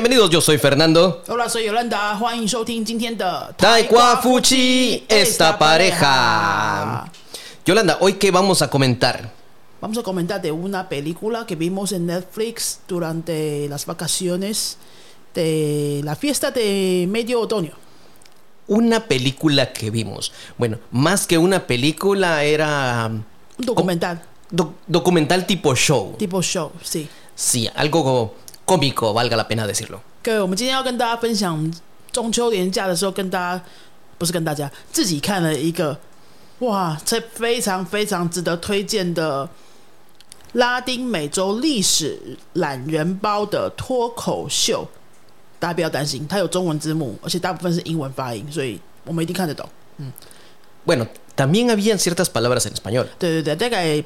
bienvenidos. Yo soy Fernando. Hola, soy Yolanda. Juan Fuchi, esta pareja. Yolanda, ¿hoy qué vamos a comentar? Vamos a comentar de una película que vimos en Netflix durante las vacaciones de la fiesta de medio otoño. Una película que vimos. Bueno, más que una película era... Um, un Documental. Documental tipo show. Tipo show, sí. Sí, algo como cómico, valga la pena decirlo. 各位，我们今天要跟大家分享中秋连假的时候，跟大家不是跟大家自己看了一个哇，这非常非常值得推荐的拉丁美洲历史懒人包的脱口秀。大家不要担心，它有中文字幕，而且大部分是英文发音，所以我们一定看得懂。Bueno, también habían ciertas palabras en español. 对对对，大概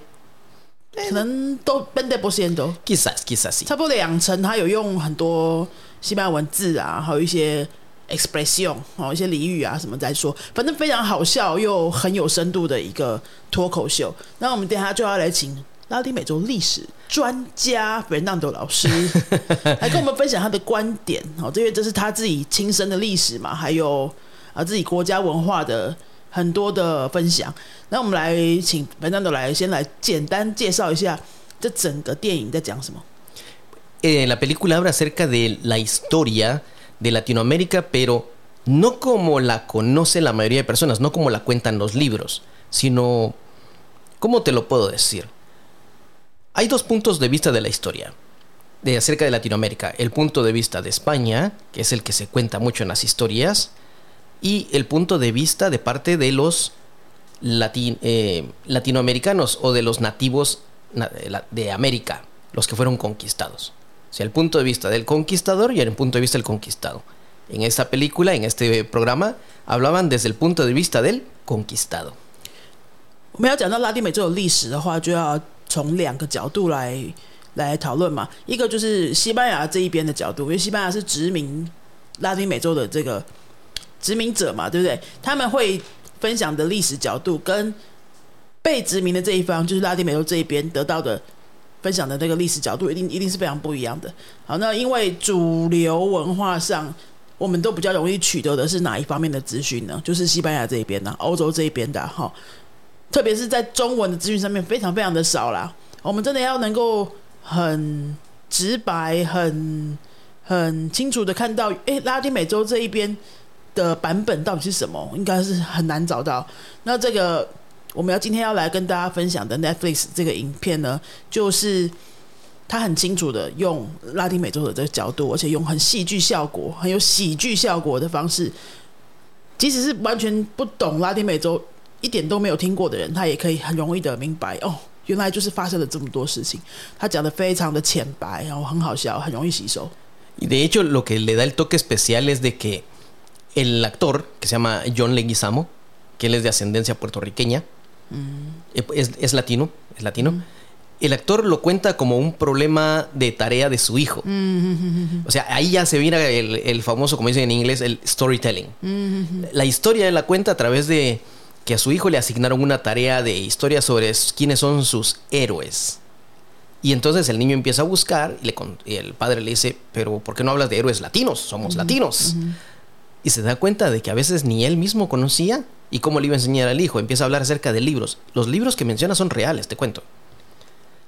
可能都 b e n d e p o s i e n d o Quizás, quizás 差不多两成，他有用很多西班牙文字啊，还有一些 expression 哦，一些俚语啊什么在说，反正非常好笑又很有深度的一个脱口秀。那我们等下就要来请拉丁美洲历史专家 Fernando 老师 来跟我们分享他的观点哦，因为这是他自己亲身的历史嘛，还有啊自己国家文化的 很多的分享。那我们来请 Fernando 来先来简单介绍一下这整个电影在讲什么。 Eh, la película habla acerca de la historia de Latinoamérica, pero no como la conoce la mayoría de personas, no como la cuentan los libros, sino, ¿cómo te lo puedo decir? Hay dos puntos de vista de la historia de acerca de Latinoamérica. El punto de vista de España, que es el que se cuenta mucho en las historias, y el punto de vista de parte de los lati- eh, latinoamericanos o de los nativos na- de la- de América, los que fueron conquistados. O sea, el punto de vista del conquistador y el punto de vista del conquistado. En esta película, en este programa, hablaban desde el punto de vista del conquistado. 我们要讲到拉丁美洲的历史的话，就要从两个角度来来讨论嘛。一个就是西班牙这一边的角度，因为西班牙是殖民拉丁美洲的这个 殖民者嘛，对不对？他们会分享的历史角度跟被殖民的这一方，就是拉丁美洲这一边得到的分享的那个历史角度，一定一定是非常不一样的。好，那因为主流文化上，我们都比较容易取得的是哪一方面的资讯呢？就是西班牙这一边呢，欧洲这一边的哈。特别是在中文的资讯上面非常非常的少啦。我们真的要能够很直白、很很清楚的看到，诶，拉丁美洲这一边的版本到底是什么，应该是很难找到。那这个我们要今天要来跟大家分享的 Netflix 这个影片呢，就是它很清楚的用拉丁美洲的这个角度，而且用很戏剧效果、很有喜剧效果的方式，即使是完全不懂拉丁美洲。一点都没有听过的人，他也可以很容易的明白哦，原来就是发生了这么多事情。他讲的非常的浅白，然后很好笑，很容易吸收。El actor, que se llama John Leguizamo, que él es de ascendencia puertorriqueña, eh, es, es latino, es latino. El actor lo cuenta como un problema de tarea de su hijo. O sea, ahí ya se mira el, el famoso, como dicen en inglés, el storytelling. La historia él la cuenta a través de que a su hijo le asignaron una tarea de historia sobre quiénes son sus héroes. Y entonces el niño empieza a buscar y, le con- y el padre le dice, pero ¿por qué no hablas de héroes latinos? Somos latinos Y se da cuenta de que a veces ni él mismo conocía y cómo le iba a enseñar al hijo. Empieza a hablar acerca de libros. Los libros que menciona son reales, te cuento.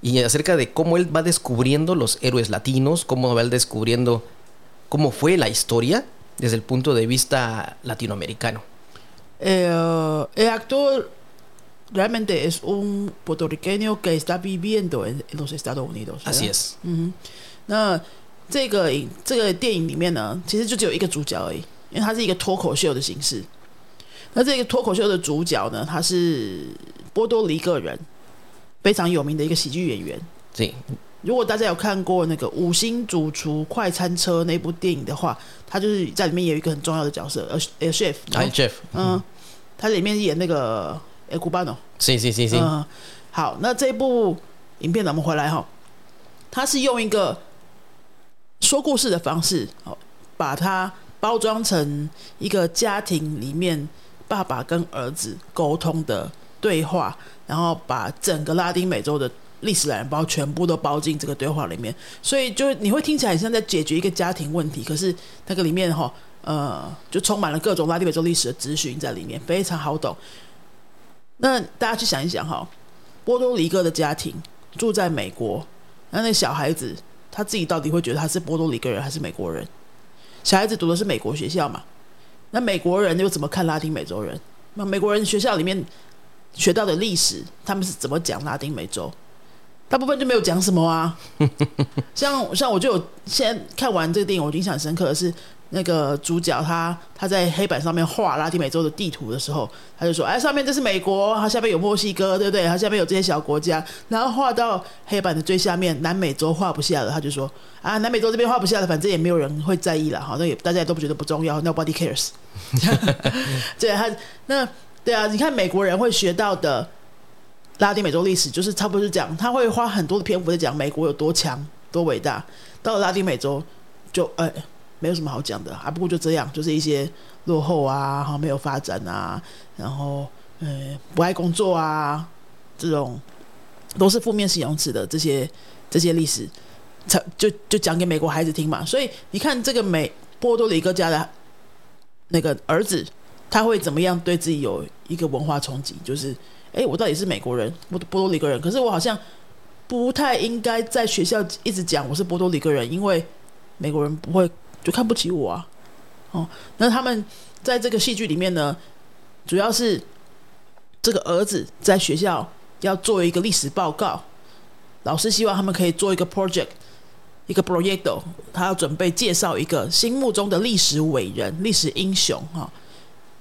Y acerca de cómo él va descubriendo los héroes latinos, cómo va él descubriendo cómo fue la historia desde el punto de vista latinoamericano. Eh, el actor realmente es un puertorriqueño que está viviendo en, en los Estados Unidos. ¿verdad? Así es. 那这个影这个电影里面呢，其实就只有一个主角而已， 因为它是一个脱口秀的形式。那这个脱口秀的主角呢，他是波多黎各人，非常有名的一个喜剧演员。Sí. 如果大家有看过那个《五星主厨快餐车》那部电影的话，他就是在里面有一个很重要的角色，呃呃，chef，Ah, el chef. 嗯，他里面演那个 El Cubano，Sí, sí, sí, sí. 嗯，好，那这部影片呢，我们回来哈，他是用一个说故事的方式，哦，把它包装成一个家庭里面爸爸跟儿子沟通的对话，然后把整个拉丁美洲的历史懒人包全部都包进这个对话里面，所以就你会听起来很像在解决一个家庭问题，可是那个里面哈呃就充满了各种拉丁美洲历史的资讯在里面，非常好懂。那大家去想一想哈，波多黎各的家庭住在美国，那那小孩子他自己到底会觉得他是波多黎各人还是美国人？小孩子读的是美国学校嘛？那美国人又怎么看拉丁美洲人？那美国人学校里面学到的历史，他们是怎么讲拉丁美洲？大部分就没有讲什么啊。像像我就有现在看完这个电影，我印象深刻的是那个主角他他在黑板上面画拉丁美洲的地图的时候，他就说：“哎，上面这是美国，它下面有墨西哥，对不对？它下面有这些小国家。”然后画到黑板的最下面，南美洲画不下了，他就说：“啊，南美洲这边画不下了，反正也没有人会在意了，好，那也大家也都不觉得不重要，Nobody cares。”对他那对啊，你看美国人会学到的。拉丁美洲历史就是差不多是讲，他会花很多的篇幅在讲美国有多强、多伟大。到了拉丁美洲，就哎，没有什么好讲的，还不过就这样，就是一些落后啊，哈，没有发展啊，然后呃，不爱工作啊，这种都是负面形容词的这些这些历史，才就就讲给美国孩子听嘛。所以你看这个美波多黎各家的那个儿子，他会怎么样对自己有一个文化冲击，就是。哎，我到底是美国人，波波多黎各人，可是我好像不太应该在学校一直讲我是波多黎各人，因为美国人不会就看不起我啊。哦，那他们在这个戏剧里面呢，主要是这个儿子在学校要做一个历史报告，老师希望他们可以做一个 project，一个 projecto，他要准备介绍一个心目中的历史伟人、历史英雄哈。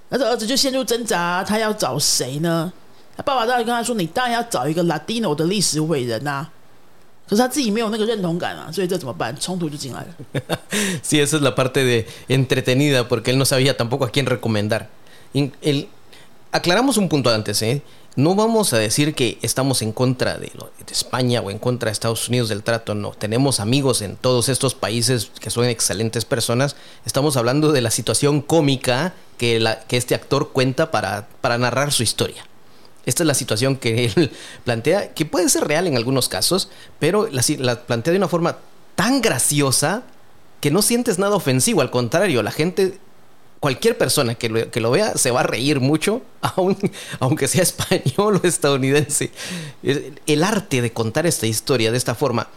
那这儿子就陷入挣扎，他要找谁呢？他爸爸当然跟他说：“你当然要找一个 Latino 的历史伟人呐。”可是他自己没有那个认同感啊，所以这怎么办？冲突就进来了。Sí, esa es la parte de entretenida porque él no sabía tampoco a quién recomendar. El, aclaramos un punto antes, ¿eh? No vamos a decir que estamos en contra de, de, España o en contra de Estados Unidos del trato, no. Tenemos amigos en todos estos países que son excelentes personas. Estamos hablando de la situación cómica que, la, que este actor cuenta para, para narrar su historia. Esta es la situación que él plantea, que puede ser real en algunos casos, pero la, plantea de una forma tan graciosa que no sientes nada ofensivo. Al contrario, la gente, cualquier persona que lo, que lo vea se va a reír mucho, aunque sea español o estadounidense. El arte de contar esta historia de esta forma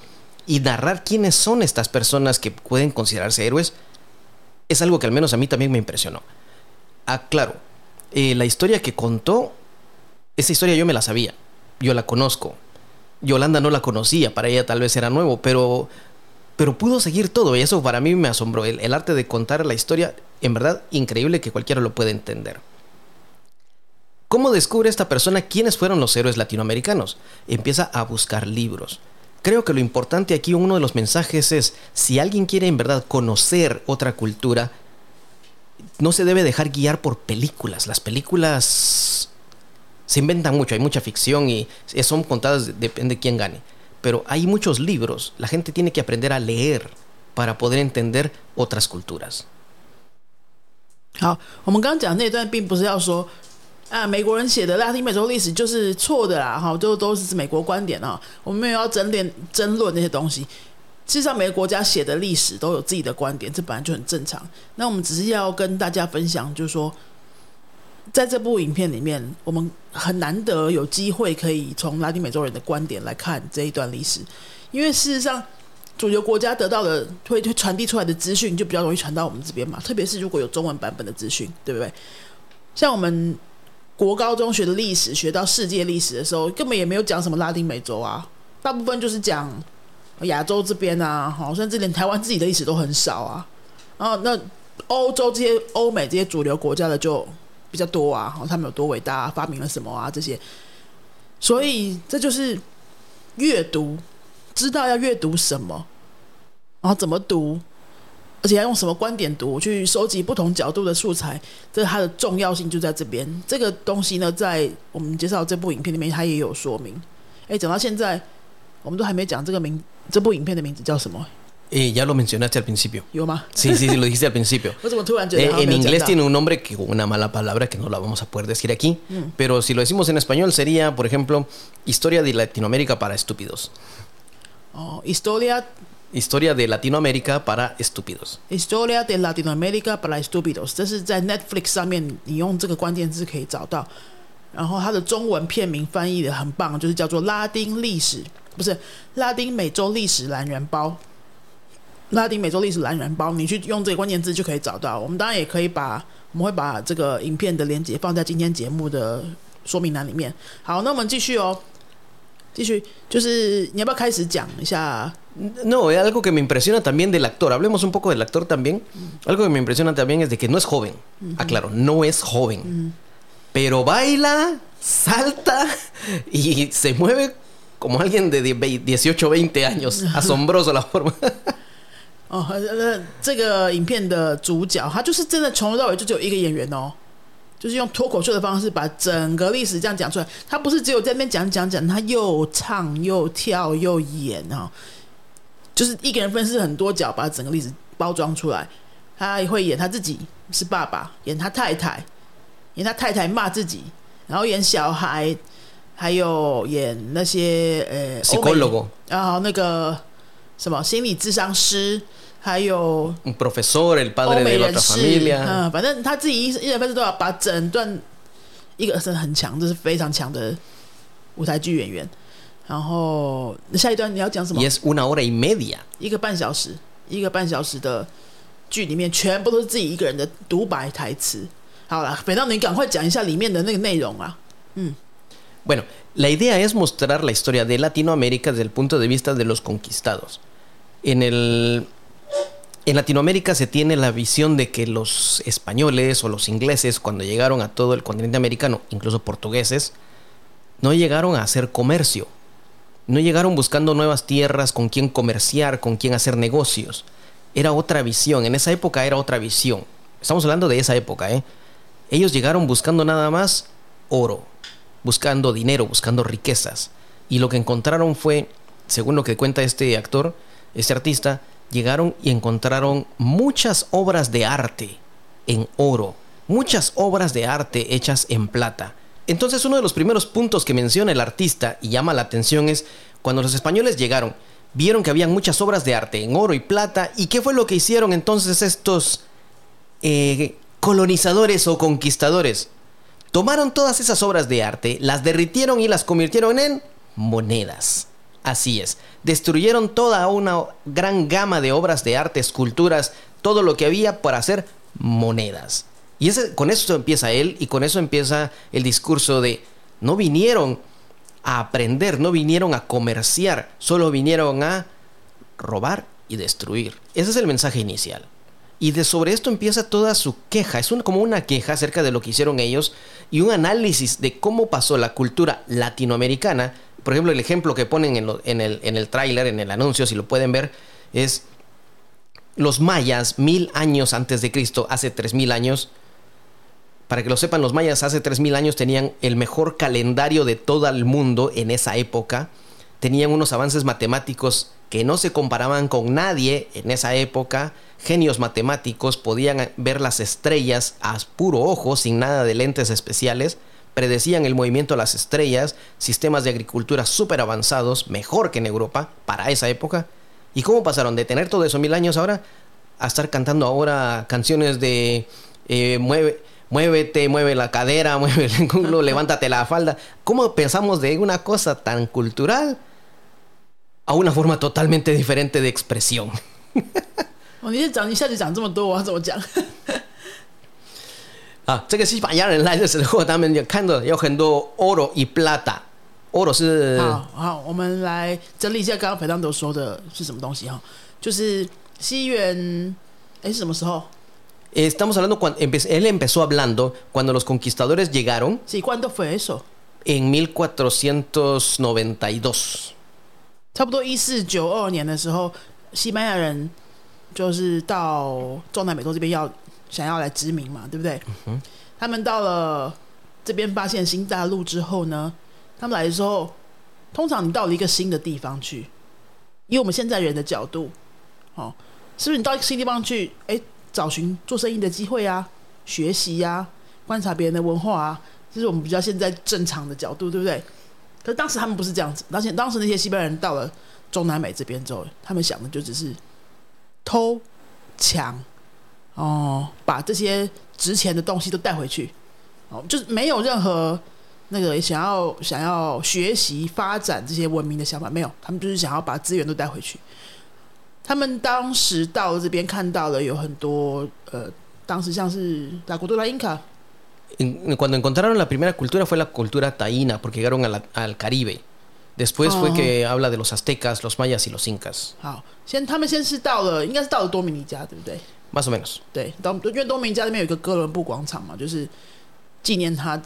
y narrar quiénes son estas personas que pueden considerarse héroes es algo que al menos a mí también me impresionó. Ah, claro, eh, la historia que contó esa historia yo me la sabía, yo la conozco. Yolanda no la conocía, para ella tal vez era nuevo, pero, pero pudo seguir todo y eso para mí me asombró. El, arte de contar la historia, en verdad, increíble que cualquiera lo pueda entender. ¿Cómo descubre esta persona quiénes fueron los héroes latinoamericanos? Empieza a buscar libros. Creo que lo importante aquí, uno de los mensajes es, si alguien quiere en verdad conocer otra cultura, no se debe dejar guiar por películas. Las películas se inventan mucho, hay mucha ficción y son contadas, depende de quién gane. Pero hay muchos libros, la gente tiene que aprender a leer para poder entender otras culturas. 好，啊，美国人写的拉丁美洲历史就是错的啦，哈，都都是美国观点啊。我们没有要争辩、争论那些东西。事实上，每个国家写的历史都有自己的观点，这本来就很正常。那我们只是要跟大家分享，就是说。在这部影片里面，我们很难得有机会可以从拉丁美洲人的观点来看这一段历史，因为事实上，主流国家得到的会会传递出来的资讯就比较容易传到我们这边嘛，特别是如果有中文版本的资讯，对不对？像我们国高中学的历史，学到世界历史的时候，根本也没有讲什么拉丁美洲啊，大部分就是讲亚洲这边啊，好，甚至连台湾自己的历史都很少啊。然后那欧洲这些欧美这些主流国家的就。比较多啊，他们有多伟大，发明了什么啊？这些，所以这就是阅读，知道要阅读什么，然后怎么读，而且要用什么观点读，去收集不同角度的素材，这它的重要性就在这边。这个东西呢，在我们介绍这部影片里面，它也有说明。哎，讲到现在，我们都还没讲这个名，这部影片的名字叫什么？Eh, ya lo mencionaste al principio. 有吗？ Sí, sí, sí, lo dijiste al principio. 我怎么突然觉得 Eh, 好像 en 没有讲 inglés 到 tiene un nombre que con una mala palabra que no la vamos a poder decir aquí, pero si lo decimos en español sería, por ejemplo, Historia de Latinoamérica para estúpidos. 哦，Historia Historia de Latinoamérica para estúpidos. Historia de Latinoamérica para estúpidos，这是在 Netflix 上面，你用这个关键字可以找到。然后它的中文片名翻译的很棒，就是叫做拉丁历史，不是拉丁美洲历史懒人包。 拉丁美洲历史懒人包，你去用这个关键字就可以找到。我们当然也可以把，我们会把这个影片的链接放在今天节目的说明栏里面。好，那我们继续哦，继续，就是你要不要开始讲一下 No, eh, algo que me impresiona también del actor. Hablemos un poco del actor también. Algo que me impresiona también es de que no es joven. Aclaro, no es joven. Pero baila, salta y se mueve como alguien de 18 o 20 años. Asombroso la forma. 哦，呃，这个影片的主角，他就是真的从头到尾就只有一个演员哦，就是用脱口秀的方式把整个历史这样讲出来。他不是只有在那边讲讲讲，他又唱又跳又演哦，就是一个人分饰很多角，把整个历史包装出来。他也会演他自己是爸爸，演他太太，演他太太骂自己，然后演小孩，还有演那些呃欧美 Psicólogo, 然后那个什么心理智商师，还有 profesor, el padre de la，familia. 嗯，反正他自己一一人分饰都要把整段一个真的很强，这是非常强的舞台剧演员。然后下一段你要讲什么 Y？es una hora y media. 一个半小时，一个半小时的剧里面全部都是自己一个人的独白台词。好了，北当你赶快讲一下里面的那个内容啊。Bueno, la idea es mostrar la historia de Latinoamérica desde el punto de vista de los conquistados. En el en Latinoamérica se tiene la visión de que los españoles o los ingleses cuando llegaron a todo el continente americano, incluso portugueses, no llegaron a hacer comercio. No llegaron buscando nuevas tierras con quien comerciar, con quien hacer negocios. Era otra visión, en esa época era otra visión. Estamos hablando de esa época, ¿eh? Ellos llegaron buscando nada más oro, buscando dinero, buscando riquezas. Y lo que encontraron fue, según lo que cuenta este actor, este artista, llegaron y encontraron muchas obras de arte en oro, muchas obras de arte hechas en plata. Entonces uno de los primeros puntos que menciona el artista y llama la atención es cuando los españoles llegaron, vieron que había muchas obras de arte en oro y plata, y qué fue lo que hicieron entonces estos eh, colonizadores o conquistadores. Tomaron todas esas obras de arte, las derritieron y las convirtieron en monedas. Así es, destruyeron toda una gran gama de obras de arte, esculturas, todo lo que había para hacer monedas. Y con eso empieza él y con eso empieza el discurso de no vinieron a aprender, no vinieron a comerciar, solo vinieron a robar y destruir. Ese es el mensaje inicial. Y de sobre esto empieza toda su queja. Es como una queja acerca de lo que hicieron ellos y un análisis de cómo pasó la cultura latinoamericana. Por ejemplo, el ejemplo que ponen en, en el, en el tráiler, en el anuncio, si lo pueden ver, es los mayas mil años antes de Cristo, hace tres mil años. Para que lo sepan, los mayas hace tres mil años tenían el mejor calendario de todo el mundo en esa época. Tenían unos avances matemáticos que no se comparaban con nadie en esa época. Genios matemáticos podían ver las estrellas a puro ojo, sin nada de lentes especiales. Predecían el movimiento de las estrellas, sistemas de agricultura súper avanzados, mejor que en Europa para esa época. ¿Y cómo pasaron de tener todo eso mil años ahora a estar cantando ahora canciones de eh, mueve, muévete, mueve la cadera, mueve el culo, levántate la falda? ¿Cómo pensamos de una cosa tan cultural a una forma totalmente diferente de expresión? 哦，你讲一下子讲这么多，我要怎么讲？啊，这个西班牙人来的时候，他们就看到有很多 oro y plata。oro 是好好，我们来整理一下刚刚裴当德说的是什么东西哈，就是西元哎是什么时候？ Estamos hablando cuando él empezó hablando cuando los conquistadores llegaron Sí, ¿cuándo fue eso？ en 1492. 差不多一四九二年的时候，西班牙人就是到中南美洲这边要想要来殖民嘛，对不对？他们到了这边发现新大陆之后呢，他们来的时候，通常你到了一个新的地方去，以我们现在人的角度，哦，是不是你到一个新地方去，哎，找寻做生意的机会啊，学习呀，观察别人的文化啊，这是我们比较现在正常的角度，对不对？可是当时他们不是这样子，而且当时那些西班牙人到了中南美这边之后，他们想的就只是偷抢哦，把这些值钱的东西都带回去，哦，就是没有任何。那个想要想要学习发展这些文明的想法没有，他们就是想要把资源都带回去。他们当时到了这边看到了有很多呃，当时像是拉古多拉 Inca。Cuando encontraron la primera cultura fue la cultura taína porque llegaron al Caribe. Después fue que habla de los aztecas, los mayas y los incas. 好，先他们先是到了，应该是到了多米尼加，对不对？Más o menos。对，到因为多米尼加那边有一个哥伦布广场嘛，就是纪念他。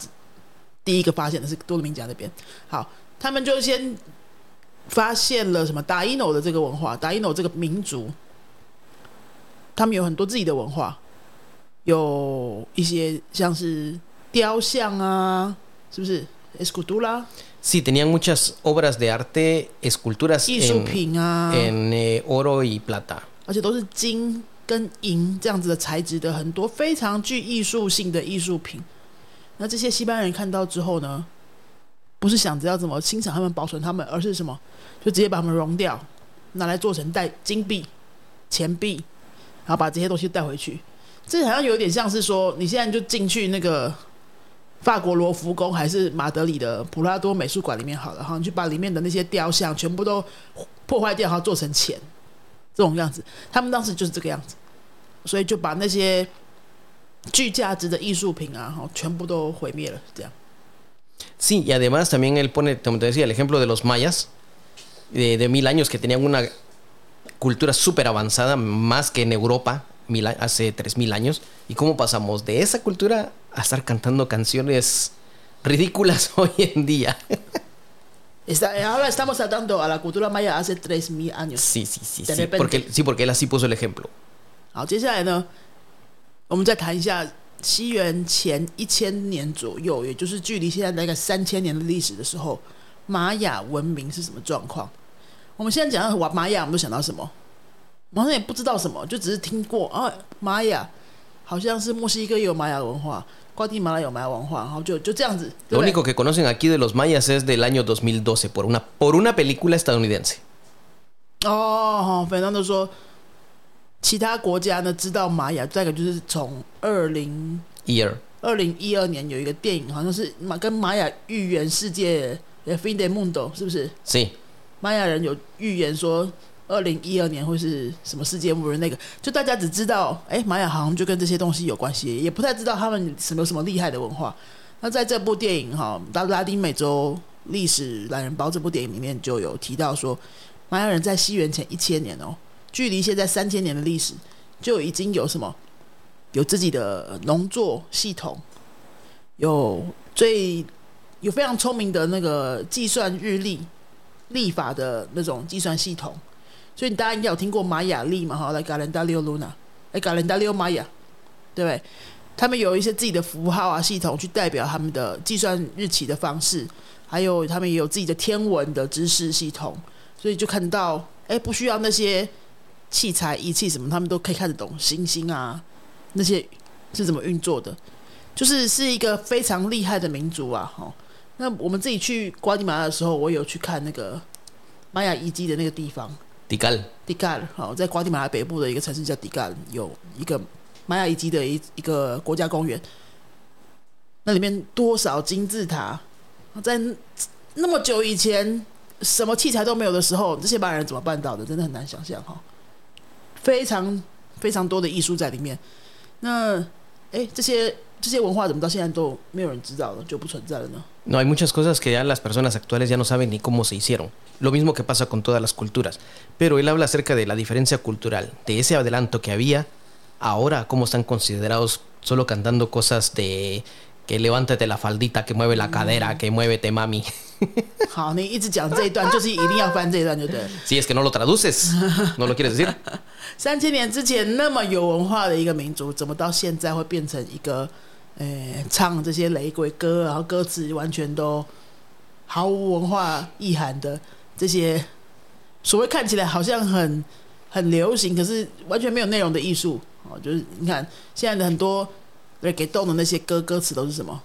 第一个发现的是多米加那边，好，他们就先发现了什么达伊诺的这个文化，达伊诺这个民族，他们有很多自己的文化， 有一些像是雕像啊，是不是？escultura。Sí, tenían muchas obras de arte, esculturas 艺术品啊，en oro y plata，而且都是金跟银这样子的材质的，很多非常具艺术性的艺术品。那这些西班牙人看到之后呢，不是想着要怎么欣赏他们、保存他们，而是什么？就直接把他们熔掉，拿来做成带金币、钱币，然后把这些东西带回去。这好像有点像是说，你现在就进去那个法国罗浮宫还是马德里的普拉多美术馆里面好了，哈，你去把里面的那些雕像全部都破坏掉，然后做成钱，这种样子。他们当时就是这个样子，所以就把那些具价值的艺术品啊，哈，全部都毁灭了，这样。Sí, y además también él pone, como te decía, el ejemplo de los mayas, de, mil años que tenían una cultura súper avanzada, más que en Europa, mil, hace tres mil años, y cómo pasamos de esa cultura a estar cantando canciones ridículas hoy en día. ahora estamos tratando a la cultura maya hace tres mil años. Sí, sí, sí. Sí porque, sí, porque él así puso el ejemplo. 我们再谈一下西元前一千年左右，也就是距离现在大概三千年的历史的时候，玛雅文明是什么状况？我们现在讲到玛雅，我们都想到什么？ 好像也不知道什么，就只是听过啊，玛雅好像是墨西哥也有玛雅文化，瓜地马拉有玛雅文化，然后就就这样子。Lo único que conocen aquí de los mayas es del año 2012 por una por una película estadounidense。哦，反正都说。其他国家呢知道玛雅，再一个就是从二零一二二零一二年有一个电影，好像是玛跟玛雅预言世界《Fin de Mundo》，是不是？是。玛雅人有预言说二零一二年会是什么世界末日？那个就大家只知道，哎，玛雅好像就跟这些东西有关系，也不太知道他们什么什么厉害的文化。那在这部电影哈《拉拉丁美洲历史懒人包》这部电影里面就有提到说，玛雅人在西元前一千年哦。距离现在三千年的历史，就已经有什么？有自己的农作系统，有最有非常聪明的那个计算日历、历法的那种计算系统。所以你大家应该有听过玛雅历嘛？哈，来 g a l e n d a r i o Luna，来 g a l e n d a r i o Maya，对不对？他们有一些自己的符号啊系统，去代表他们的计算日期的方式，还有他们也有自己的天文的知识系统。所以就看到，哎，不需要那些。器材、仪器什么，他们都可以看得懂星星啊，那些是怎么运作的，就是是一个非常厉害的民族啊！哈，那我们自己去瓜地马拉的时候，我有去看那个玛雅遗迹的那个地方，迪加尔，迪加尔，好，在瓜地马拉北部的一个城市叫迪加尔，有一个玛雅遗迹的一一个国家公园，那里面多少金字塔，在那么久以前，什么器材都没有的时候，这些玛雅人怎么办到的？真的很难想象哈。非常非常多的艺术在里面。那哎，这些这些文化怎么到现在都没有人知道了，就不存在了呢？No hay muchas cosas que ya las personas actuales ya no saben ni cómo se hicieron. Lo mismo que pasa con todas las culturas. Pero él habla acerca de la diferencia cultural, de ese adelanto que había, ahora cómo están considerados solo cantando cosas de que levántate la faldita, que mueve la cadera, que muévete mami. 好，你一直讲这一段，就是一定要翻这一段，就对。Si es que no lo traduces, no lo quieres decir。三千年之前那么有文化的一个民族，怎么到现在会变成一个，呃，唱这些雷鬼歌，然后歌词完全都毫无文化意涵的这些，所谓看起来好像很很流行，可是完全没有内容的艺术哦。就是你看现在的很多给动的那些歌歌词都是什么？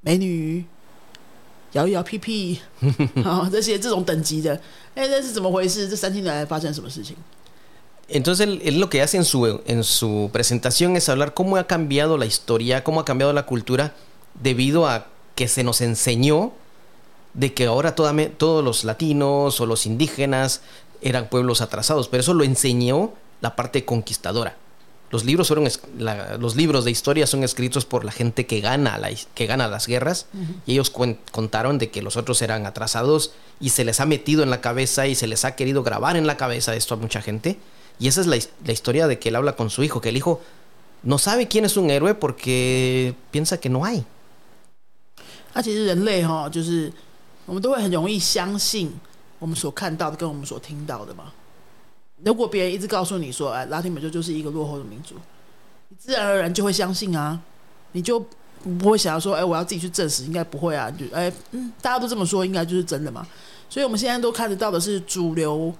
美女摇一摇屁屁啊，这些这种等级的，哎，这是怎么回事？这三天来发生什么事情？Entonces él, lo que hace en su, en su presentación es hablar cómo ha cambiado la historia, cómo ha cambiado la cultura debido a que se nos enseñó de que ahora todos los latinos o los indígenas eran pueblos atrasados, pero eso lo enseñó la parte conquistadora. Los libros, fueron, los libros de historia son escritos por la gente que gana, la, que gana las guerras y ellos contaron de que los otros eran atrasados y se les ha metido en la cabeza y se les ha querido grabar en la cabeza esto a mucha gente. Y esa es la, la historia de que él habla con su hijo, que el hijo no sabe quién es un héroe porque piensa que no hay. 那其实人类哈，就是我们都会很容易相信我们所看到的跟我们所听到的嘛。 如果别人一直告诉你说，哎，拉丁美洲就是一个落后的民族，你自然而然就会相信啊，你就不会想要说，哎，我要自己去证实，应该不会啊，就哎，嗯，大家都这么说，应该就是真的嘛。所以我们现在都看得到的是主流、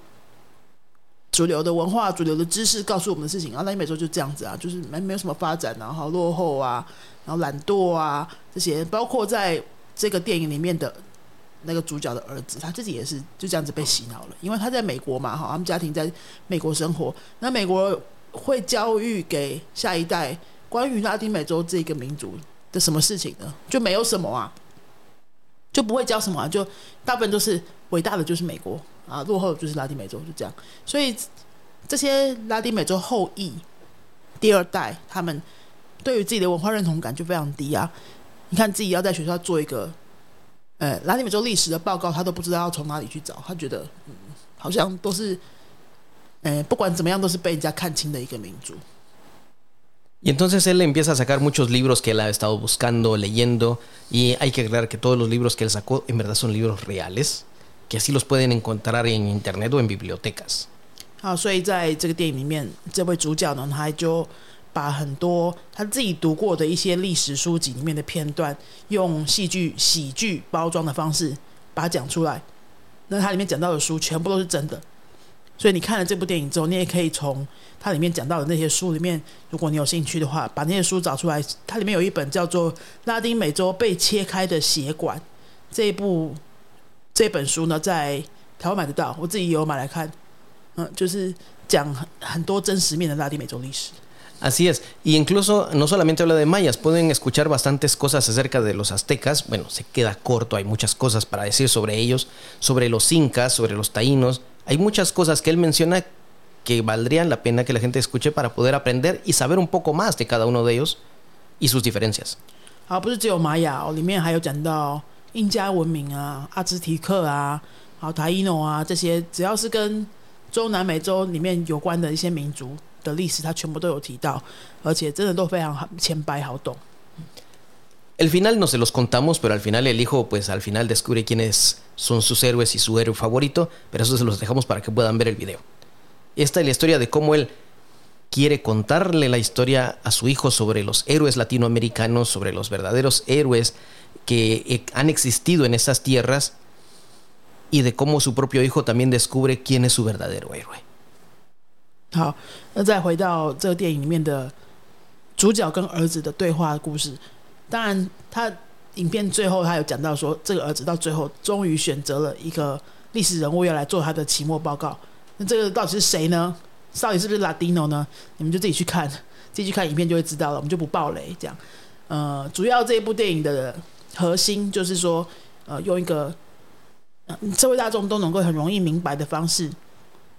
主流的文化、主流的知识告诉我们的事情啊。拉丁美洲就这样子啊，就是没没有什么发展啊，好落后啊，然后懒惰啊这些，包括在这个电影里面的。那个主角的儿子，他自己也是就这样子被洗脑了，因为他在美国嘛，哈，他们家庭在美国生活，那美国会教育给下一代关于拉丁美洲这个民族的什么事情呢？就没有什么啊，就不会教什么，啊，就大部分都是伟大的就是美国啊，落后就是拉丁美洲，就这样。所以这些拉丁美洲后裔第二代，他们对于自己的文化认同感就非常低啊。你看自己要在学校做一个。呃，拉丁美洲历史的报告，他都不知道要从哪里去找。他觉得，嗯，好像都是，呃，不管怎么样，都是被人家看清的一个民族。Y entonces él empieza a sacar muchos libros que él ha estado buscando, leyendo, y hay que aclarar que todos los libros que él sacó en verdad son libros reales, que así los pueden encontrar en internet o en bibliotecas. 好，所以在这个电影里面，这位主角呢，他就 把很多他自己读过的一些历史书籍里面的片段，用戏剧喜剧包装的方式把它讲出来。那它里面讲到的书全部都是真的，所以你看了这部电影之后，你也可以从它里面讲到的那些书里面，如果你有兴趣的话，把那些书找出来。它里面有一本叫做《拉丁美洲被切开的血管》这一部这本书呢，在台湾买得到，我自己有买来看。嗯，就是讲很很多真实面的拉丁美洲历史。Así es, y incluso no solamente habla de mayas, pueden escuchar bastantes cosas acerca de los aztecas, bueno, se queda corto, hay muchas cosas para decir sobre ellos, sobre los incas, sobre los taínos, hay muchas cosas que él menciona que valdrían la pena que la gente escuche para poder aprender y saber un poco más de cada uno de ellos y sus diferencias. 啊，不是只有玛雅哦，里面还有讲到印加文明啊、阿兹提克啊、好塔伊诺啊这些，只要是跟中南美洲里面有关的一些民族。 的历史，他全部都有提到，而且真的都非常浅白好懂。El final no se los contamos, pero al final el hijo, pues al final descubre quiénes son sus héroes y su héroe favorito, pero eso se los dejamos para que puedan ver el video. Esta es la historia de cómo él quiere contarle la historia a su hijo sobre los héroes latinoamericanos, sobre los verdaderos héroes que eh, han existido en esas tierras y de cómo su propio hijo también descubre quién es su verdadero héroe. 好，那再回到这个电影里面的主角跟儿子的对话故事。当然，他影片最后他有讲到说，这个儿子到最后终于选择了一个历史人物要来做他的期末报告。那这个到底是谁呢？到底是不是拉丁 o 呢？你们就自己去看，自己去看影片就会知道了。我们就不爆雷。这样，呃，主要这一部电影的核心就是说，呃，用一个社会大众都能够很容易明白的方式，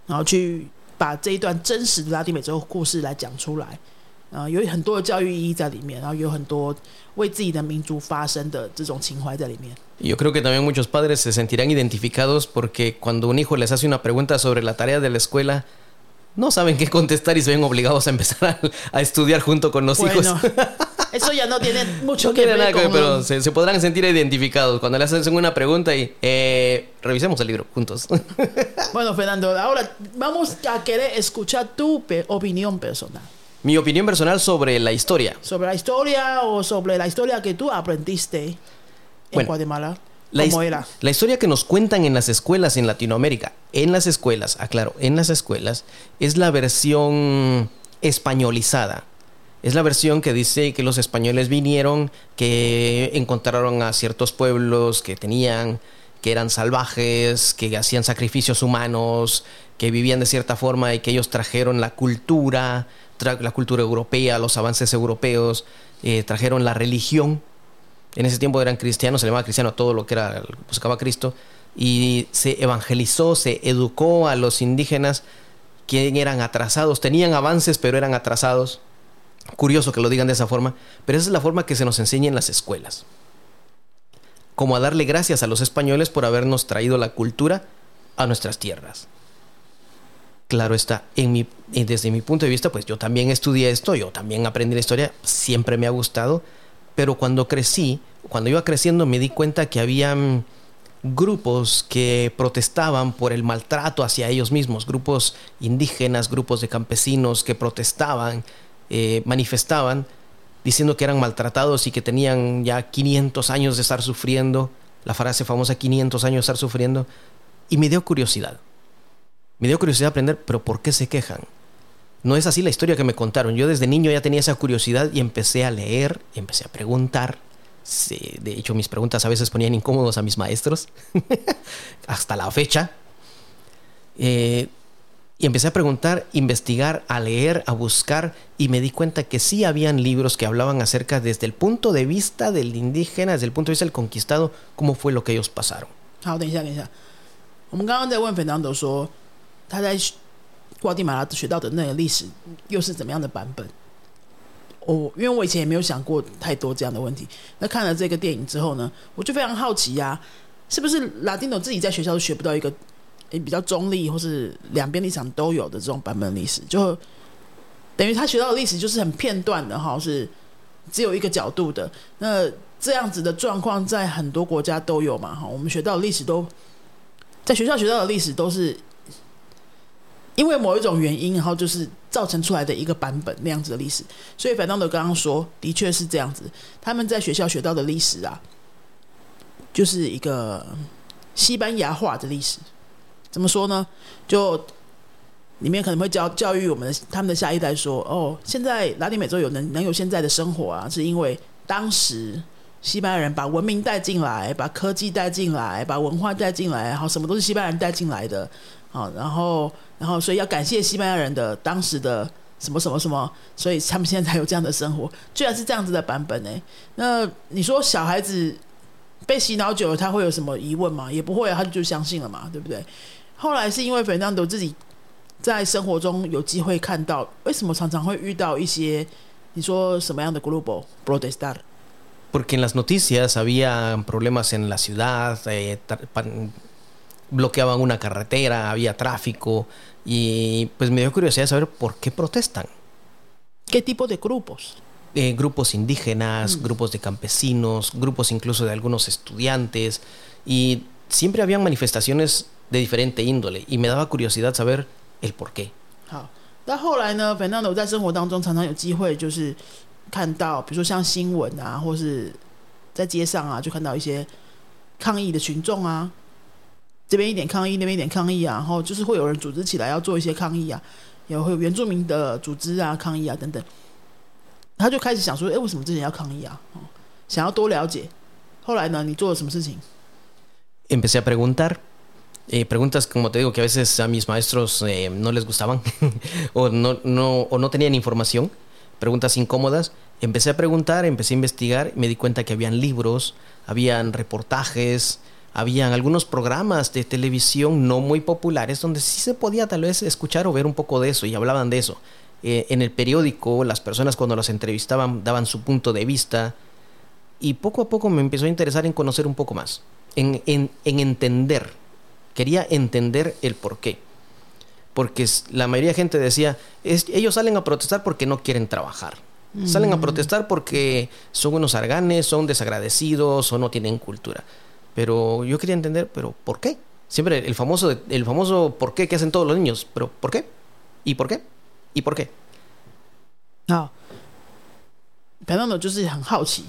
然后去。把这一段真实的拉丁美洲故事来讲出来，啊，有很多的教育意义在里面，然后有很多为自己的民族发声的这种情怀在里面。Yo creo que también muchos padres se sentirán identificados porque cuando un hijo les hace una pregunta sobre la tarea de la escuela, no saben qué contestar y se ven obligados a empezar a, a estudiar junto con los bueno. hijos. Eso ya no tiene mucho que ver. Nada con... pero se, se, podrán sentir identificados cuando le hacen una pregunta y eh, revisemos el libro juntos. bueno, Fernando, ahora vamos a querer escuchar tu opinión personal. Mi opinión personal sobre la historia. Sobre la historia o sobre la historia que tú aprendiste en Guatemala. La, ¿Cómo era? la historia que nos cuentan en las escuelas en Latinoamérica, en las escuelas, aclaro, en las escuelas, es la versión españolizada. Es la versión que dice que los españoles vinieron, que encontraron a ciertos pueblos que tenían, que eran salvajes, que hacían sacrificios humanos, que vivían de cierta forma y que ellos trajeron la cultura, la cultura europea, los avances europeos, eh, trajeron la religión en ese tiempo eran cristianos, se llamaba cristiano todo lo que era, buscaba a Cristo, y se evangelizó, se educó a los indígenas que eran atrasados, tenían avances pero eran atrasados. Curioso que lo digan de esa forma, pero esa es la forma que se nos enseña en las escuelas. Como a darle gracias a los españoles por habernos traído la cultura a nuestras tierras. Claro está, en mi, y desde mi punto de vista, pues yo también estudié esto, yo también aprendí la historia, siempre me ha gustado, pero cuando crecí, cuando iba creciendo me di cuenta que habían grupos que protestaban por el maltrato hacia ellos mismos, grupos indígenas, grupos de campesinos que protestaban, eh, manifestaban, diciendo que eran maltratados y que tenían ya 500 años de estar sufriendo, la frase famosa 500 años de estar sufriendo, y me dio curiosidad. Me dio curiosidad aprender, pero ¿por qué se quejan? No es así la historia que me contaron. Yo desde niño ya tenía esa curiosidad y empecé a leer, empecé a preguntar. De hecho, mis preguntas a veces ponían incómodos a mis maestros. Hasta la fecha. Eh, y empecé a preguntar, investigar, a leer, a buscar y me di cuenta que sí habían libros que hablaban acerca desde el punto de vista del indígena, desde el punto de vista del conquistado, cómo fue lo que ellos pasaron. 好，等一下，等一下，我们刚刚在问 Fernando 说他在瓜地马拉学到的那个历史又是怎么样的版本？我、因为我以前也没有想过太多这样的问题。那看了这个电影之后呢，我就非常好奇呀、是不是拉丁 o 自己在学校都学不到一个诶 也比较中立或是两边立场都有的这种版本历史？就等于他学到的历史就是很片段的哈，是只有一个角度的。那这样子的状况在很多国家都有嘛哈，我们学到的历史都在学校学到的历史都是因为某一种原因，然后就是造成出来的一个版本那样子的历史。所以反当的刚刚说，的确是这样子。他们在学校学到的历史啊，就是一个西班牙化的历史。怎么说呢？就里面可能会教教育我们的他们的下一代说，哦，现在拉丁美洲有能能有现在的生活啊，是因为当时西班牙人把文明带进来，把科技带进来，把文化带进来，然后什么都是西班牙人带进来的。好，然后然后所以要感谢西班牙人的当时的什么什么什么，所以他们现在才有这样的生活。居然是这样子的版本呢？那你说小孩子被洗脑久了，他会有什么疑问吗？也不会啊，他就相信了嘛，对不对？后来是因为 Fernando 自己在生活中有机会看到，为什么常常会遇到一些你说什么样的 global protestar？ Porque en las noticias había problemas en la ciudad, eh, tra- pan- bloqueaban una carretera, había tráfico y pues me dio curiosidad saber por qué protestan. ¿Qué tipo de grupos? Eh, grupos indígenas, grupos de campesinos, grupos incluso de algunos estudiantes y siempre habían manifestaciones de diferente índole y me daba curiosidad saber el por qué. 好，到后来呢，Fernando 在生活当中常常有机会，就是看到，比如说像新闻啊，或是在街上啊，就看到一些抗议的群众啊，这边一点抗议，那边一点抗议啊，然后就是会有人组织起来要做一些抗议啊，也会有原住民的组织啊抗议啊等等。他就开始想说，哎，为什么这些人要抗议啊？哦，想要多了解。后来呢，你做了什么事情？Empecé a preguntar. Eh, preguntas, como te digo, que a veces a mis maestros eh, no les gustaban o, no, no, o no tenían información. Preguntas incómodas. Empecé a preguntar, empecé a investigar me di cuenta que habían libros, habían reportajes, habían algunos programas de televisión no muy populares donde sí se podía tal vez escuchar o ver un poco de eso y hablaban de eso. Eh, en el periódico, las personas cuando las entrevistaban daban su punto de vista y poco a poco me empezó a interesar en conocer un poco más, en, en, en entender. Quería entender el por qué. Porque s- la mayoría de gente decía, "Es- ellos salen a protestar porque no quieren trabajar. Salen a protestar porque son unos arganes, son desagradecidos o no tienen cultura. Pero yo quería entender, pero ¿por qué? Siempre el famoso, el famoso por qué que hacen todos los niños, pero ¿por qué? ¿Y por qué? ¿Y por qué? 好，Fernando 就是很好奇，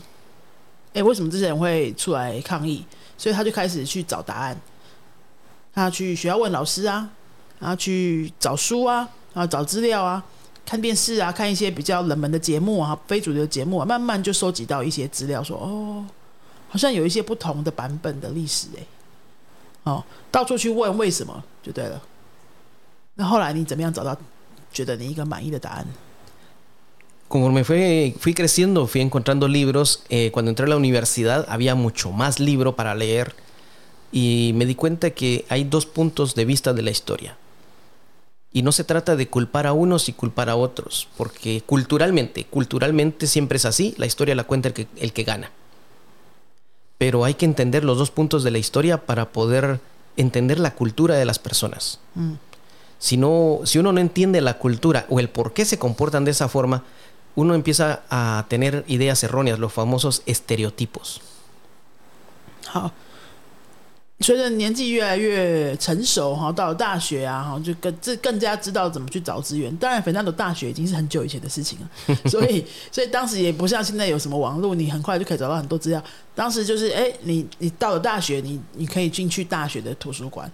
哎，为什么这些人会出来抗议？ 所以他就开始去找答案。 他去学校问老师啊，然后去找书啊，然后找资料啊，看电视啊，看一些比较冷门的节目啊，非主流节目啊，慢慢就收集到一些资料，说哦，好像有一些不同的版本的历史诶。哦，到处去问为什么就对了。那后来你怎么样找到觉得你一个满意的答案？Conforme fui, fui creciendo, fui encontrando libros. Cuando entré a la universidad había mucho más libro para leer. Y me di cuenta que hay dos puntos de vista de la historia. Y no se trata de culpar a unos y culpar a otros, porque culturalmente, culturalmente siempre es así, la historia la cuenta el que, el que gana. Pero hay que entender los dos puntos de la historia para poder entender la cultura de las personas. Mm. Si, no, si uno no entiende la cultura o el por qué se comportan de esa forma, uno empieza a tener ideas erróneas, los famosos estereotipos. 随着年纪越来越成熟，哈，到了大学啊，哈，就更这更加知道怎么去找资源。当然，斐纳的大学已经是很久以前的事情了，所以，所以当时也不像现在有什么网络，你很快就可以找到很多资料。当时就是，哎，你你到了大学，你你可以进去大学的图书馆，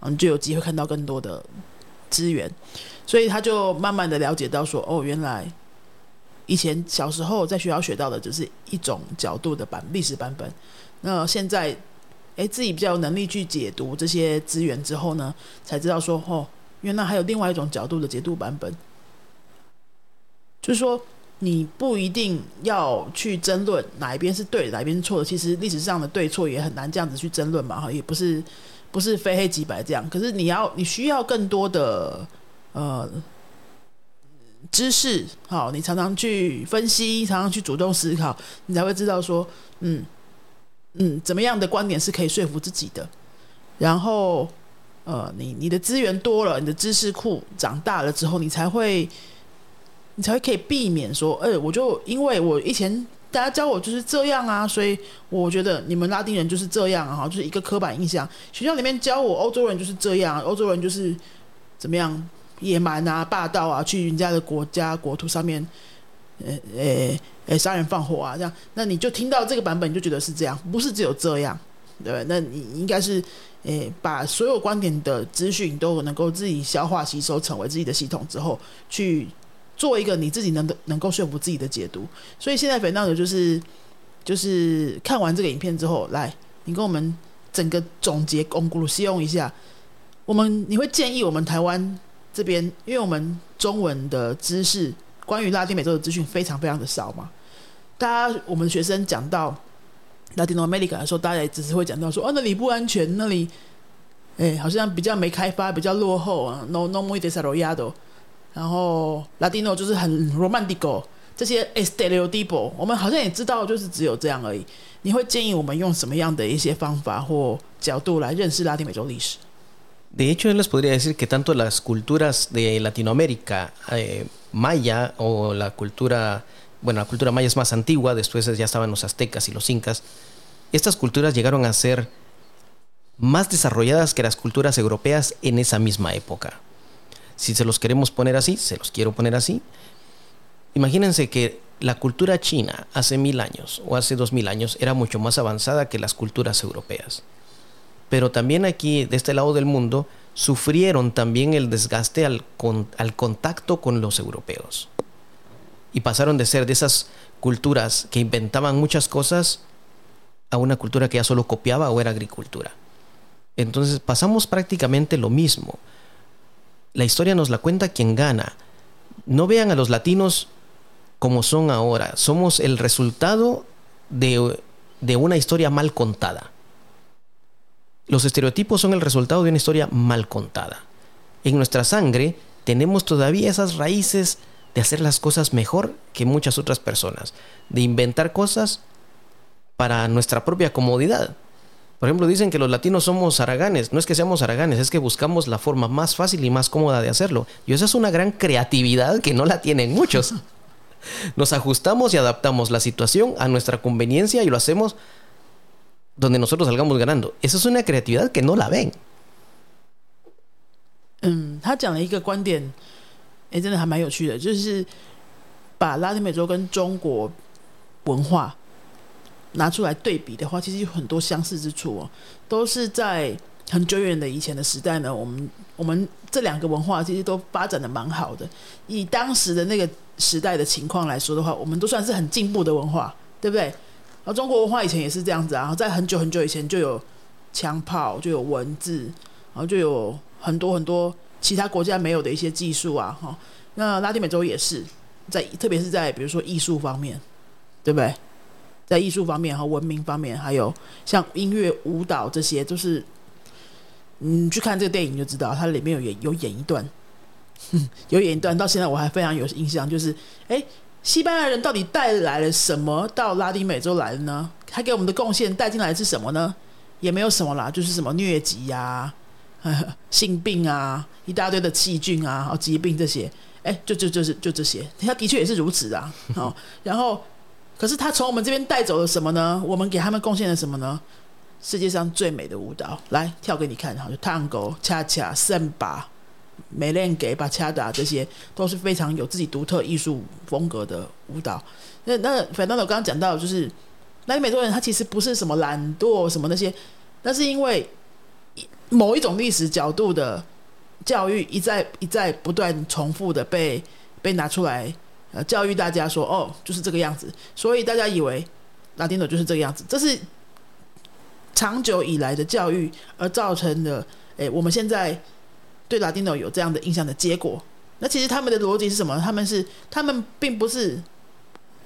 嗯，就有机会看到更多的资源。所以他就慢慢的了解到说，哦，原来以前小时候在学校学到的只是一种角度的版历史版本，那现在。哎，自己比较有能力去解读这些资源之后呢，才知道说哦，原来还有另外一种角度的解读版本。就是说，你不一定要去争论哪一边是对，哪一边是错的。其实历史上的对错也很难这样子去争论嘛，哈，也不是不是非黑即白这样。可是你要，你需要更多的呃知识，好，你常常去分析，常常去主动思考，你才会知道说，嗯。嗯，怎么样的观点是可以说服自己的？然后，呃，你你的资源多了，你的知识库长大了之后，你才会，你才会可以避免说，哎，我就因为我以前大家教我就是这样啊，所以我觉得你们拉丁人就是这样啊，就是一个刻板印象。学校里面教我欧洲人就是这样，欧洲人就是怎么样野蛮啊、霸道啊，去人家的国家国土上面。呃呃呃，杀人放火啊，这样，那你就听到这个版本，你就觉得是这样，不是只有这样，对吧？那你应该是，诶，把所有观点的资讯都能够自己消化吸收，成为自己的系统之后，去做一个你自己能能够说服自己的解读。所以现在斐纳德就是，就是看完这个影片之后，来，你跟我们整个总结、巩固、使用一下。我们你会建议我们台湾这边，因为我们中文的知识。关于拉丁美洲的资讯非常非常的少嘛，大家我们学生讲到拉丁美洲的时候，大家也只是会讲到说，哦，那里不安全，那里，哎，好像比较没开发，比较落后啊，no no muy desarrollado，然后拉丁诺就是很 romantic，这些 estereotipo，我们好像也知道，就是只有这样而已。你会建议我们用什么样的一些方法或角度来认识拉丁美洲历史？？De hecho, yo les podría decir que tanto las culturas de Latinoamérica, eh, maya o la cultura, bueno, la cultura maya es más antigua, después ya estaban los aztecas y los incas, estas culturas llegaron a ser más desarrolladas que las culturas europeas en esa misma época. Si se los queremos poner así, se los quiero poner así. Imagínense que la cultura china hace mil años o hace dos mil años era mucho más avanzada que las culturas europeas pero también aquí, de este lado del mundo, sufrieron también el desgaste al, al contacto con los europeos. Y pasaron de ser de esas culturas que inventaban muchas cosas a una cultura que ya solo copiaba o era agricultura. Entonces pasamos prácticamente lo mismo. La historia nos la cuenta quien gana. No vean a los latinos como son ahora. Somos el resultado de, de una historia mal contada. Los estereotipos son el resultado de una historia mal contada. En nuestra sangre tenemos todavía esas raíces de hacer las cosas mejor que muchas otras personas, de inventar cosas para nuestra propia comodidad. Por ejemplo, dicen que los latinos somos haraganes. No es que seamos haraganes, es que buscamos la forma más fácil y más cómoda de hacerlo. Y esa es una gran creatividad que no la tienen muchos. Nos ajustamos y adaptamos la situación a nuestra conveniencia y lo hacemos donde nosotros salgamos ganando. Esa es una creatividad que no la ven. 嗯，他讲了一个观点，哎，真的还蛮有趣的，就是把拉丁美洲跟中国文化拿出来对比的话，其实有很多相似之处哦，都是在很久远的以前的时代呢。我们我们这两个文化其实都发展的蛮好的。以当时的那个时代的情况来说的话，我们都算是很进步的文化，对不对？而中国文化以前也是这样子啊，在很久很久以前就有枪炮，就有文字，然后就有很多很多其他国家没有的一些技术啊，哈。那拉丁美洲也是在，特别是在比如说艺术方面，对不对？在艺术方面和文明方面，还有像音乐、舞蹈这些，都是你去看这个电影就知道，它里面有演有演一段，有演一段，到现在我还非常有印象，就是哎。西班牙人到底带来了什么到拉丁美洲来的呢？他给我们的贡献带进来是什么呢？也没有什么啦，就是什么疟疾呀、性病啊、一大堆的细菌啊、疾病这些。哎，就就就是就这些。他的确也是如此啊。哦，然后，可是他从我们这边带走了什么呢？我们给他们贡献了什么呢？世界上最美的舞蹈，来跳给你看哈，就探戈、恰恰、圣巴。美练给巴恰达这些都是非常有自己独特艺术风格的舞蹈。那那反正我刚刚讲到，就是拉丁美洲人他其实不是什么懒惰什么那些，那是因为某一种历史角度的教育一再一再不断重复的被被拿出来呃教育大家说哦就是这个样子，所以大家以为拉丁的就是这个样子，这是长久以来的教育而造成的。诶，我们现在。对拉丁诺有这样的印象的结果，那其实他们的逻辑是什么？他们是他们并不是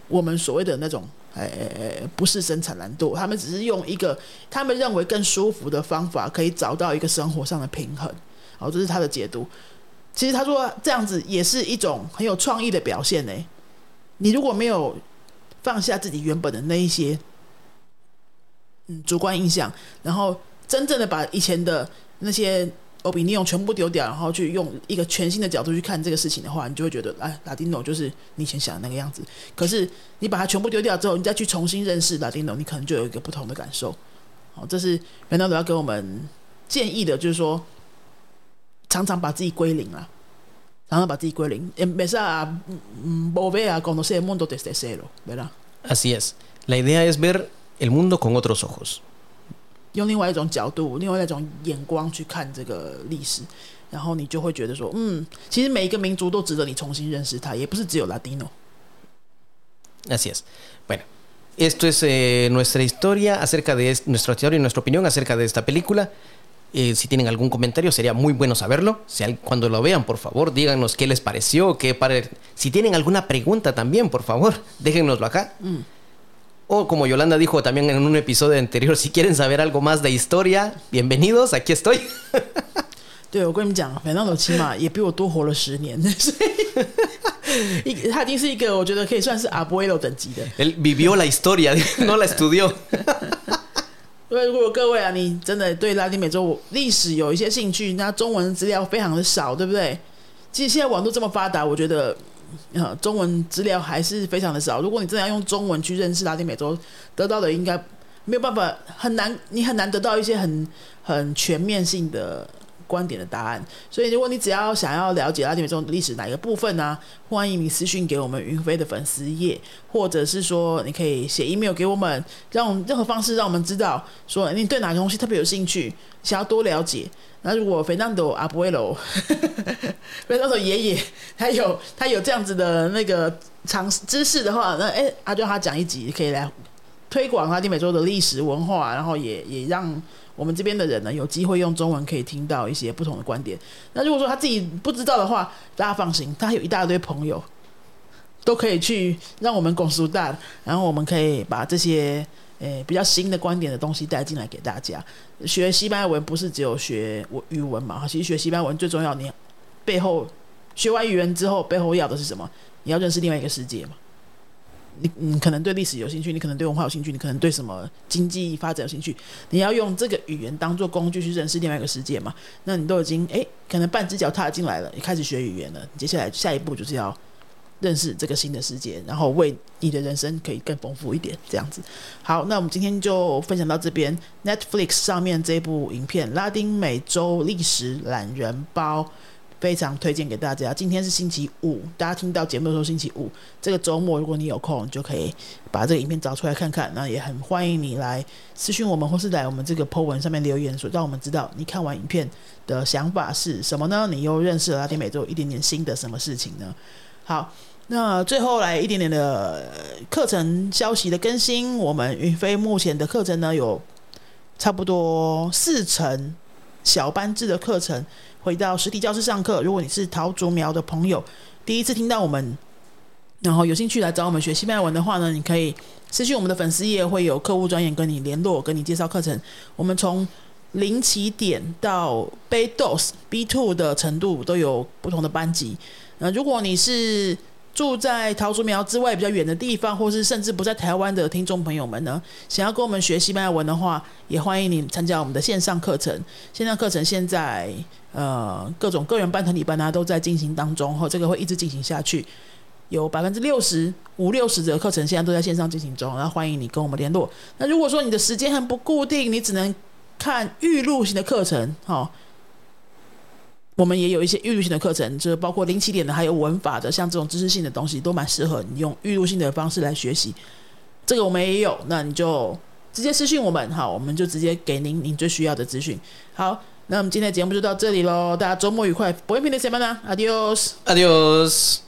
我们所谓的那种，哎不是生产难度，他们只是用一个他们认为更舒服的方法，可以找到一个生活上的平衡。好，这是他的解读。其实他说这样子也是一种很有创意的表现呢。你如果没有放下自己原本的那一些嗯主观印象，然后真正的把以前的那些。欧比尼用全部丢掉，然后去用一个全新的角度去看这个事情的话，你就会觉得，哎，拉丁诺就是你以前想的那个样子。可是你把它全部丢掉之后，你再去重新认识拉丁诺，你可能就有一个不同的感受。好，这是原来都要给我们建议的，就是说，常常把自己归零啊，常常把自己归零。没事啊，嗯，不会啊，conocer el mundo desde cero，没啦。Así es, La idea es ver el mundo con otros ojos. 用另外一种角度、另外一种眼光去看这个历史，然后你就会觉得说，嗯，其实每一个民族都值得你重新认识它，也不是只有 Latino。Así es. Bueno, esto es eh, nuestra historia acerca de nuestra historia y nuestra opinión acerca de esta película. Eh, si tienen algún comentario, sería muy bueno saberlo. Si, cuando lo vean, por favor, díganos qué les pareció, qué pare... Si tienen alguna pregunta también, por favor, déjennoslo acá. Mm. O como Yolanda dijo también en un episodio anterior, si quieren saber algo más de historia, bienvenidos, aquí estoy. 对，我跟你们讲，反正我起码也比我多活了十年，所以一他已经是一个我觉得可以算是 abuelo 等级的。Él vivió la historia, no la estudió. 因为如果各位啊，你真的对拉丁美洲历史有一些兴趣，那中文资料非常的少，对不对？其实现在网络这么发达，我觉得。 呃，中文资料还是非常的少。如果你真的要用中文去认识拉丁美洲，得到的应该没有办法，很难，你很难得到一些很很全面性的观点的答案。所以，如果你只要想要了解拉丁美洲历史哪一个部分呢，欢迎你私讯给我们云飞的粉丝页，或者是说你可以写 email 给我们，让我们任何方式让我们知道，说你对哪个东西特别有兴趣，想要多了解。那如果费南多阿布维罗，费南多爷爷他有他有这样子的那个常知识的话，那哎，阿就他讲一集可以来推广拉丁美洲的历史文化，然后也也让我们这边的人呢有机会用中文可以听到一些不同的观点。那如果说他自己不知道的话，大家放心，他有一大堆朋友都可以去让我们拱熟大，然后我们可以把这些。诶，比较新的观点的东西带进来给大家。学西班牙文不是只有学我语文嘛？其实学西班牙文最重要，你背后学完语言之后，背后要的是什么？你要认识另外一个世界嘛？你你可能对历史有兴趣，你可能对文化有兴趣，你可能对什么经济发展有兴趣？你要用这个语言当做工具去认识另外一个世界嘛？那你都已经诶，可能半只脚踏进来了，你开始学语言了，接下来下一步就是要。认识这个新的世界，然后为你的人生可以更丰富一点，这样子。好，那我们今天就分享到这边。Netflix 上面这部影片《拉丁美洲历史懒人包》非常推荐给大家。今天是星期五，大家听到节目的时候星期五，这个周末如果你有空，就可以把这个影片找出来看看。那也很欢迎你来私讯我们，或是来我们这个 po 文上面留言，说让我们知道你看完影片的想法是什么呢？你又认识了拉丁美洲一点点新的什么事情呢？好。那最后来一点点的课程消息的更新，我们云飞目前的课程呢有差不多四成小班制的课程，回到实体教室上课。如果你是桃竹苗的朋友，第一次听到我们，然后有兴趣来找我们学西班牙文的话呢，你可以私信我们的粉丝页，会有客户专员跟你联络，跟你介绍课程。我们从零起点到 B dos B two 的程度都有不同的班级。那如果你是住在桃竹苗之外比较远的地方，或是甚至不在台湾的听众朋友们呢，想要跟我们学西班牙文的话，也欢迎你参加我们的线上课程。线上课程现在呃各种个人班、团体班啊都在进行当中，哈这个会一直进行下去。有百分之六十五六十的课程现在都在线上进行中，然后欢迎你跟我们联络。那如果说你的时间很不固定，你只能看预录型的课程，好。我们也有一些预录性的课程，就是包括零起点的，还有文法的，像这种知识性的东西，都蛮适合你用预录性的方式来学习。这个我们也有，那你就直接私信我们，好，我们就直接给您您最需要的资讯。好，那我们今天的节目就到这里喽，大家周末愉快，不会平的什么呢？Adios，Adios。